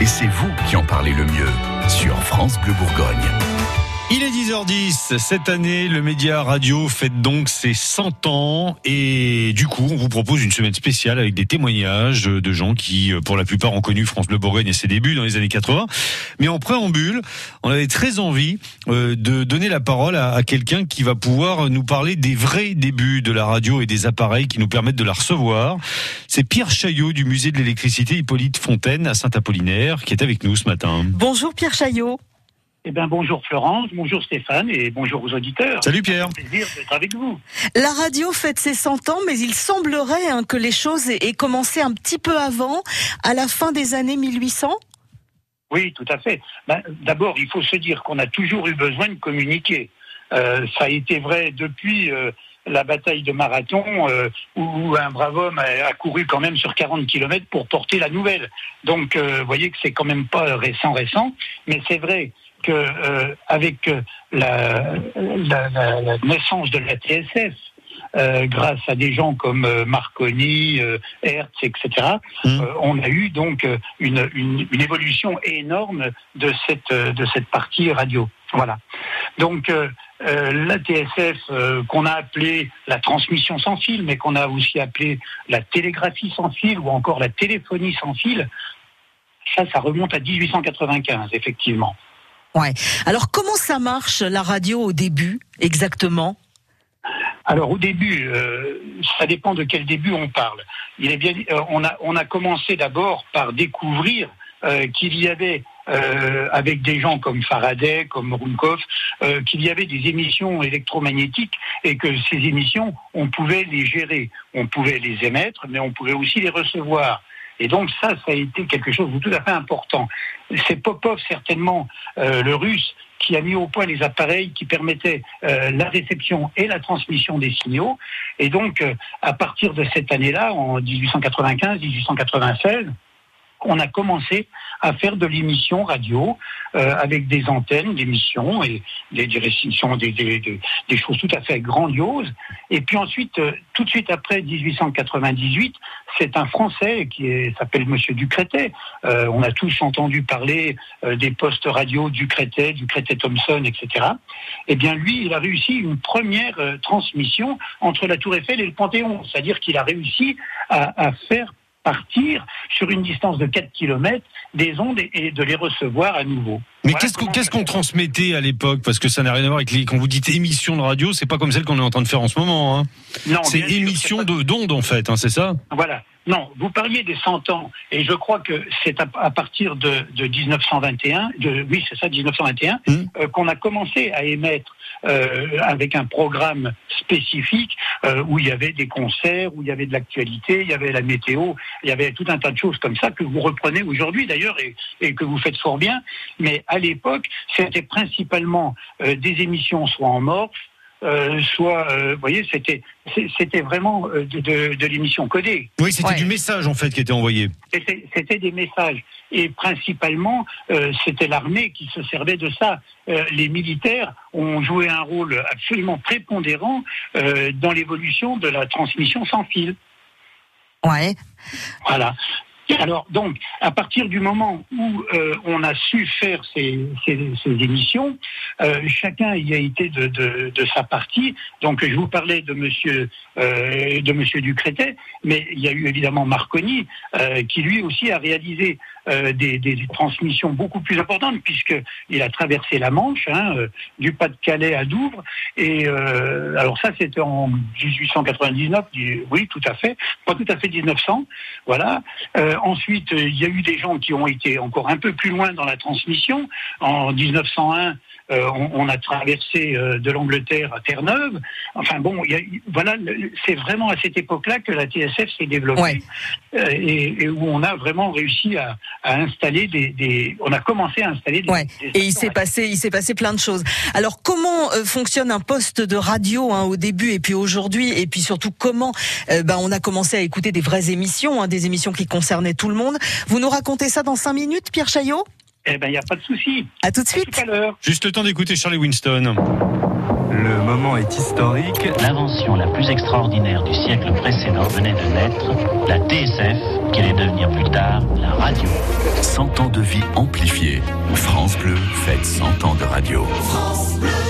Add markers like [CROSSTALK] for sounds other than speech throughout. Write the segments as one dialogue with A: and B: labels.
A: Et c'est vous qui en parlez le mieux sur France Bleu Bourgogne.
B: Il est 10h10. Cette année, le média radio fête donc ses 100 ans. Et du coup, on vous propose une semaine spéciale avec des témoignages de gens qui, pour la plupart, ont connu France Bleu Bourgogne et ses débuts dans les années 80. Mais en préambule, on avait très envie euh, de donner la parole à quelqu'un qui va pouvoir nous parler des vrais débuts de la radio et des appareils qui nous permettent de la recevoir. C'est Pierre Chaillot du musée de l'électricité Hippolyte Fontaine à Saint-Apollinaire qui est avec nous ce matin.
C: Bonjour Pierre Chaillot.
D: Eh bien, bonjour Florence, bonjour Stéphane et bonjour aux auditeurs.
B: Salut Pierre.
D: C'est un plaisir d'être avec vous.
C: La radio fête ses 100 ans, mais il semblerait hein, que les choses aient commencé un petit peu avant, à la fin des années 1800
D: Oui, tout à fait. Ben, D'abord, il faut se dire qu'on a toujours eu besoin de communiquer. Euh, ça a été vrai depuis euh, la bataille de Marathon, euh, où un brave homme a, a, couru quand même sur 40 km pour porter la nouvelle. Donc, euh, vous voyez que c'est quand même pas récent, récent, mais c'est vrai que euh, avec la, la, la, la, naissance de la TSF, euh, grâce à des gens comme euh, Marconi, euh, Hertz, etc., mmh. on a eu donc une, une, une, évolution énorme de cette de cette partie radio. Voilà. Donc la TSF qu'on a appelée la transmission sans fil, mais qu'on a aussi appelée la télégraphie sans fil ou encore la téléphonie sans fil, ça, ça remonte à 1895, effectivement.
C: Ouais. Alors comment ça marche la radio au début exactement?
D: Alors au début, euh, ça dépend de quel début on parle. Il est bien, euh, on a commencé d'abord par découvrir euh, qu'il y avait avec des gens comme Faraday, comme Runkoff, qu'il y avait des émissions électromagnétiques et que ces émissions, on pouvait les gérer, on pouvait les émettre, mais on pouvait aussi les recevoir. Et donc ça, ça a été quelque chose de tout à fait important. C'est Popov certainement, euh, le russe, qui a mis au point les appareils qui permettaient euh, la réception et la transmission des signaux. Et donc, euh, à partir de cette année-là, en 1895-1896, on a commencé à faire de l'émission radio euh, avec des antennes d'émissions et des, des restrictions, des, des, des, choses tout à fait grandioses. Et puis ensuite, euh, tout de suite après 1898, c'est un Français qui s'appelle Monsieur Ducretet. Euh, on a tous entendu parler euh, des postes radio Ducretet, Ducretet-Thomson, etc. Eh bien, lui, il a réussi une première transmission entre la Tour Eiffel et le Panthéon, c'est-à-dire qu'il a réussi à, à faire partir sur une distance de 4 km des ondes et de les recevoir à nouveau.
B: Mais voilà qu'est-ce qu'on transmettait à l'époque Parce que ça n'a rien à voir avec les. Quand vous dites émission de radio, c'est pas comme celle qu'on est en train de faire en ce moment. Hein.
D: Non,
B: c'est émission d'ondes en fait, hein, c'est ça
D: Voilà. Non, vous parliez des 100 ans, et je crois que c'est à, à, partir de, de 1921, de, oui c'est ça, 1921, mmh. euh, qu'on a commencé à émettre euh, avec un programme spécifique euh, où il y avait des concerts, où il y avait de l'actualité, il y avait la météo, il y avait tout un tas de choses comme ça que vous reprenez aujourd'hui d'ailleurs et, et, que vous faites fort bien. Mais à l'époque, c'était principalement des émissions soit en morphe, euh, soit, euh, vous voyez, c'était c'était vraiment euh, de, de, de l'émission codée.
B: Oui, c'était ouais. du message en fait qui était envoyé.
D: C'était des messages et principalement euh, c'était l'armée qui se servait de ça. Euh, les militaires ont joué un rôle absolument prépondérant dans l'évolution de la transmission sans fil.
C: Ouais.
D: Voilà. Alors donc, à partir du moment où euh, on a su faire ces, émissions, euh, chacun y a été de, sa partie. Donc, je vous parlais de Monsieur euh, de Monsieur mais il y a eu évidemment Marconi euh, qui lui aussi a réalisé des, des, transmissions beaucoup plus importantes puisque il a traversé la Manche, hein, du Pas-de-Calais à Douvres. Et alors ça, c'était en 1899. Oui, tout à fait, pas tout à fait 1900. Voilà ensuite, il y a eu des gens qui ont été encore un peu plus loin dans la transmission. En 1901, euh, on, on, a traversé euh, de l'Angleterre à Terre-Neuve. Enfin bon, y a, voilà, c'est vraiment à cette époque-là que la TSF s'est développée
C: ouais.
D: euh, et, et, où on a vraiment réussi à, à installer des, des, on a commencé à installer des.
C: Ouais. des et il s'est passé, il s'est passé plein de choses. Alors comment euh, fonctionne un poste de radio hein, au début et puis aujourd'hui et puis surtout comment ben, on a commencé à écouter des vraies émissions, hein, des émissions qui concernaient tout le monde. Vous nous racontez ça dans cinq minutes, Pierre Chaillot?
D: Eh ben, il n'y a pas de souci.
C: À tout de suite.
D: À tout à
B: Juste le temps d'écouter Charlie Winston.
E: Le moment est historique.
F: L'invention la plus extraordinaire du siècle précédent venait de naître, la TSF, qui allait devenir plus tard la radio.
A: 100 ans de vie amplifiée. France Bleu fête 100 ans de radio.
G: I've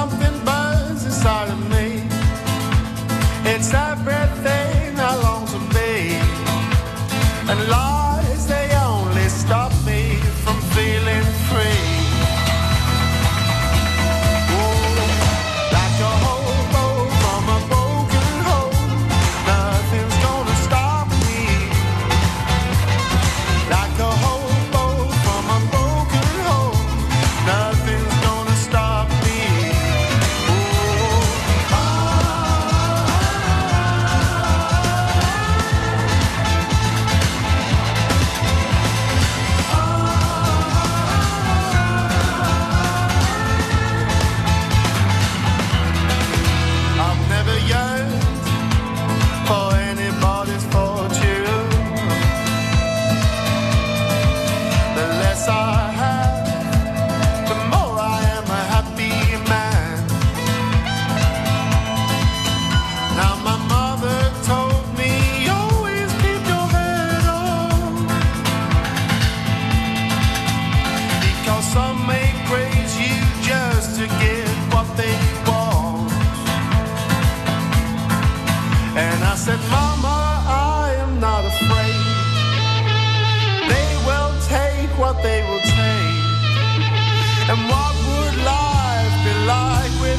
G: something burns inside of me.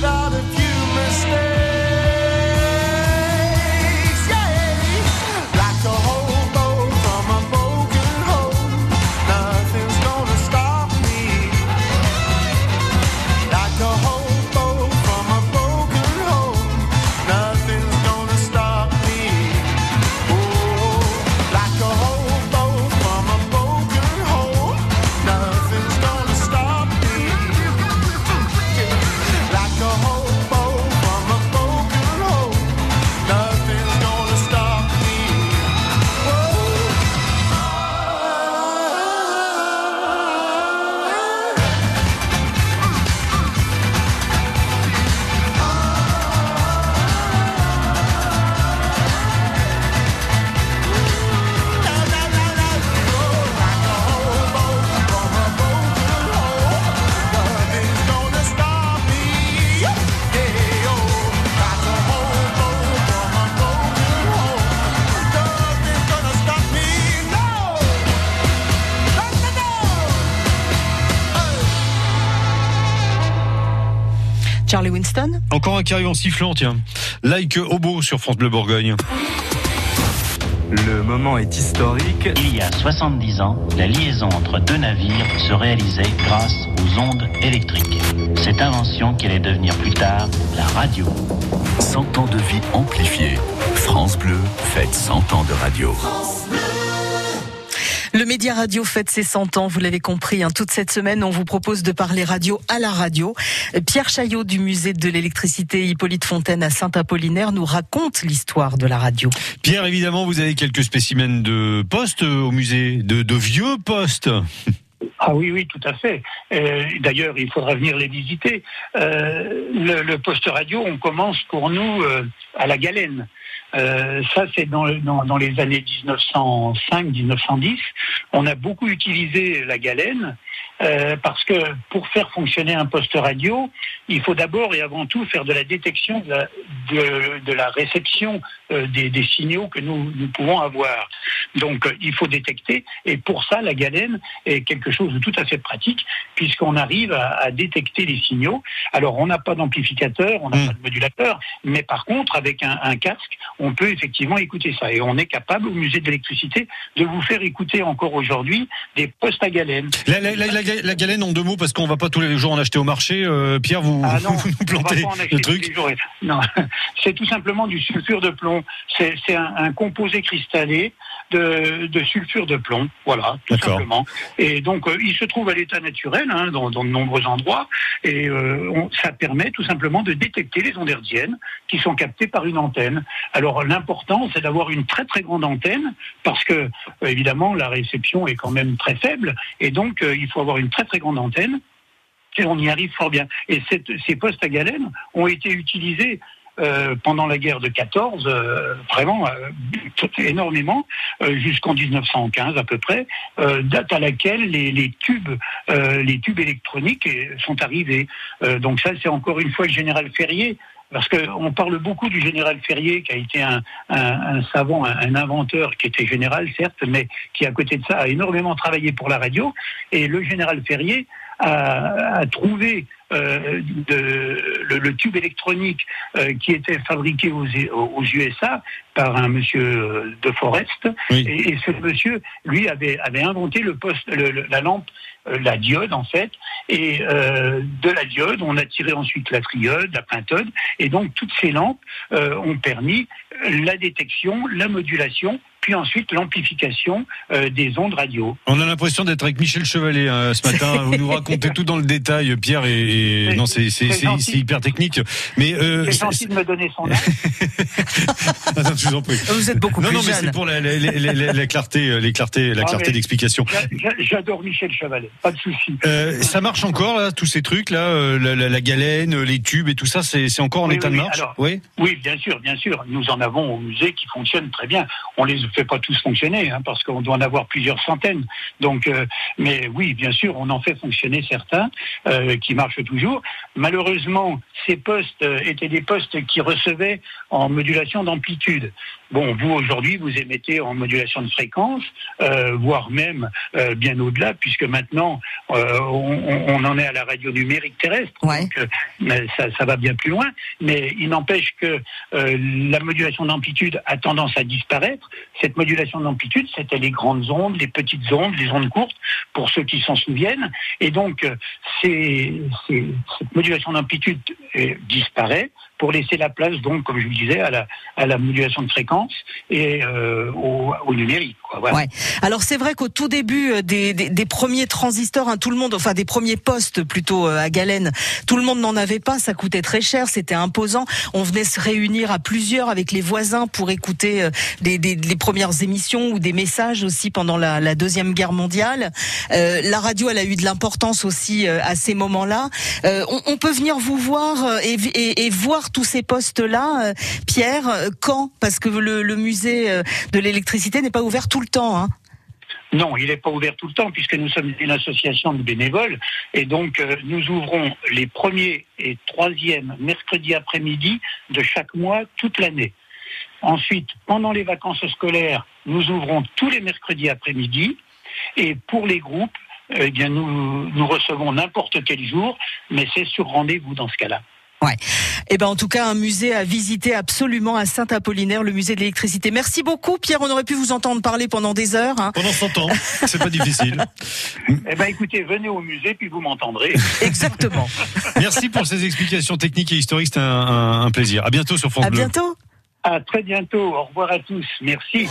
G: Without a
B: Encore un qui arrive en sifflant, tiens. Like Hobo sur France Bleu Bourgogne.
E: Le moment est historique.
F: Il y a 70 ans, la liaison entre deux navires se réalisait grâce aux ondes électriques. Cette invention qui allait devenir plus tard la radio.
A: 100 ans de vie amplifiée. France Bleu fête 100 ans de radio.
C: Le Média Radio fête ses 100 ans, vous l'avez compris. Hein, toute cette semaine, on vous propose de parler radio à la radio. Pierre Chaillot du musée de l'électricité Hippolyte Fontaine à Saint-Apollinaire nous raconte l'histoire de la radio.
B: Pierre, évidemment, vous avez quelques spécimens de postes au musée, de, de vieux postes. [LAUGHS]
D: Ah oui, oui, tout à fait. Euh, D'ailleurs, il faudra venir les visiter. Euh, le, poste radio, on commence pour nous euh, à la galène. Ça, c'est dans, les années 1905-1910. On a beaucoup utilisé la galène parce que pour faire fonctionner un poste radio, il faut d'abord et avant tout faire de la détection de la, réception des, signaux que nous, pouvons avoir. Donc il faut détecter et pour ça la galène est quelque chose de tout à fait pratique puisqu'on arrive à, à détecter les signaux. Alors on n'a pas d'amplificateur, on n'a
B: Mm.
D: pas de modulateur, mais par contre avec un, un casque, on peut effectivement écouter ça et on est capable au musée de l'électricité de vous faire écouter encore aujourd'hui des postes à galène.
B: La, la, la, la, la galène en deux mots, parce qu'on va pas tous les jours en acheter au marché. Euh, Pierre, vous,
D: Ah [LAUGHS] non,
B: vous nous plantez
D: pas en acheter
B: le
D: tous
B: truc.
D: les jours. Non, [LAUGHS] c'est tout simplement du sulfure de plomb. C'est c'est un, un composé cristallé de, de sulfure de plomb. Voilà, tout simplement. Et donc, euh, il se trouve à l'état naturel hein, dans, dans de nombreux endroits. Et euh, on- ça permet tout simplement de détecter les ondes hertziennes qui sont captées par une antenne. Alors, l'important, c'est d'avoir une très très grande antenne parce que, euh, évidemment, la réception est quand même très faible. Et donc, il faut avoir une très très grande antenne. Et on y arrive fort bien. Et cette- ces postes à galène ont été utilisés euh, pendant la guerre de 14, euh, vraiment euh, énormément, jusqu'en 1915 à peu près, date à laquelle les, tubes, les tubes électroniques sont arrivés. Donc ça, c'est encore une fois le général Ferrier. Parce qu'on parle beaucoup du général Ferrier, qui a été un, savant, un inventeur, qui était général, certes, mais qui, à côté de ça, a énormément travaillé pour la radio. Et le général Ferrier a, a trouvé euh, de- le, le tube électronique euh, qui était fabriqué aux, aux USA par un monsieur de Forest.
B: Oui.
D: Et, et ce monsieur, lui, avait, avait inventé le poste, le- le- la lampe, euh, la diode en fait. Et euh, de la diode, on a tiré ensuite la triode, la pentode. Et donc toutes ces lampes euh, ont permis la détection, la modulation, puis ensuite l'amplification euh, des ondes radio.
B: On a l'impression d'être avec Michel Chevalet hein, ce matin. [LAUGHS] Vous nous racontez tout dans le détail, Pierre, et, non, c'est hyper technique. Mais euh,
D: C'est gentil de me donner son âge.
B: Attends, [LAUGHS] je vous en prie.
C: Vous êtes beaucoup
B: Non,
C: plus
B: non, mais
C: jeune.
B: c'est pour la, la- la- la- la clarté, euh, les clartés, la
D: Ah,
B: clarté
D: mais-
B: d'explication.
D: J'a- j'a- J'adore Michel Chevalet, pas de souci.
B: Euh, ça marche encore là, tous ces trucs là, la, la- la galène, les tubes et tout ça, c'est encore en
D: Oui,
B: état
D: oui,
B: de marche.
D: Alors,
B: oui.
D: Oui, bien sûr, bien sûr. Nous en avons au musée qui fonctionnent très bien. On les fait pas tous fonctionner, hein, parce qu'on doit en avoir plusieurs centaines. Donc, euh, mais oui, bien sûr, on en fait fonctionner certains euh, qui marchent toujours. Malheureusement, ces postes euh, étaient des postes qui recevaient en modulation d'amplitude. Bon, vous aujourd'hui, vous émettez en modulation de fréquence, euh, voire même euh, bien au-delà, puisque maintenant euh, on, on en est à la radio numérique terrestre.
C: Ouais.
D: Donc, euh, ça, ça va bien plus loin. Mais il n'empêche que euh, la modulation d'amplitude a tendance à disparaître. Cette modulation d'amplitude, c'était les grandes ondes, les petites ondes, les ondes courtes, pour ceux qui s'en souviennent. Et donc, euh, cette modulation d'amplitude disparaît pour laisser la place, donc, comme je vous disais, à la, à la modulation de fréquence et euh, au, au numérique. Quoi. Voilà.
C: Ouais. Alors c'est vrai qu'au tout début euh, des, des, des premiers transistors, hein, tout le monde, enfin des premiers postes plutôt euh, à galène, tout le monde n'en avait pas, ça coûtait très cher, c'était imposant. On venait se réunir à plusieurs avec les voisins pour écouter euh, des, des, les premières émissions ou des messages aussi pendant la, la deuxième guerre mondiale. Euh, la radio, elle a eu de l'importance aussi euh, à ces moments-là. On, on peut venir vous voir et, et, et voir tous ces postes-là, euh, Pierre, euh, quand? Parce que le, le musée euh, de l'électricité n'est pas ouvert tout le temps. Hein.
D: Non, il n'est pas ouvert tout le temps puisque nous sommes une association de bénévoles et donc euh, nous ouvrons les premiers et troisièmes mercredis après-midi de chaque mois toute l'année. Ensuite, pendant les vacances scolaires, nous ouvrons tous les mercredis après-midi et pour les groupes, eh bien nous, nous recevons n'importe quel jour, mais c'est sur rendez-vous dans ce cas-là.
C: Eh ben, en tout cas, un musée à visiter absolument à Saint-Apollinaire, le musée de l'électricité. Merci beaucoup, Pierre. On aurait pu vous entendre parler pendant des heures. hein.
B: Pendant 100 ans, c'est pas difficile. [LAUGHS]
D: Eh ben écoutez, venez au musée puis vous m'entendrez. [LAUGHS]
C: Exactement.
B: Merci pour ces explications techniques et historiques, c'était un, un- un plaisir. À bientôt sur France
C: À
B: Bleu.
C: bientôt.
D: À très bientôt. Au revoir à tous. Merci.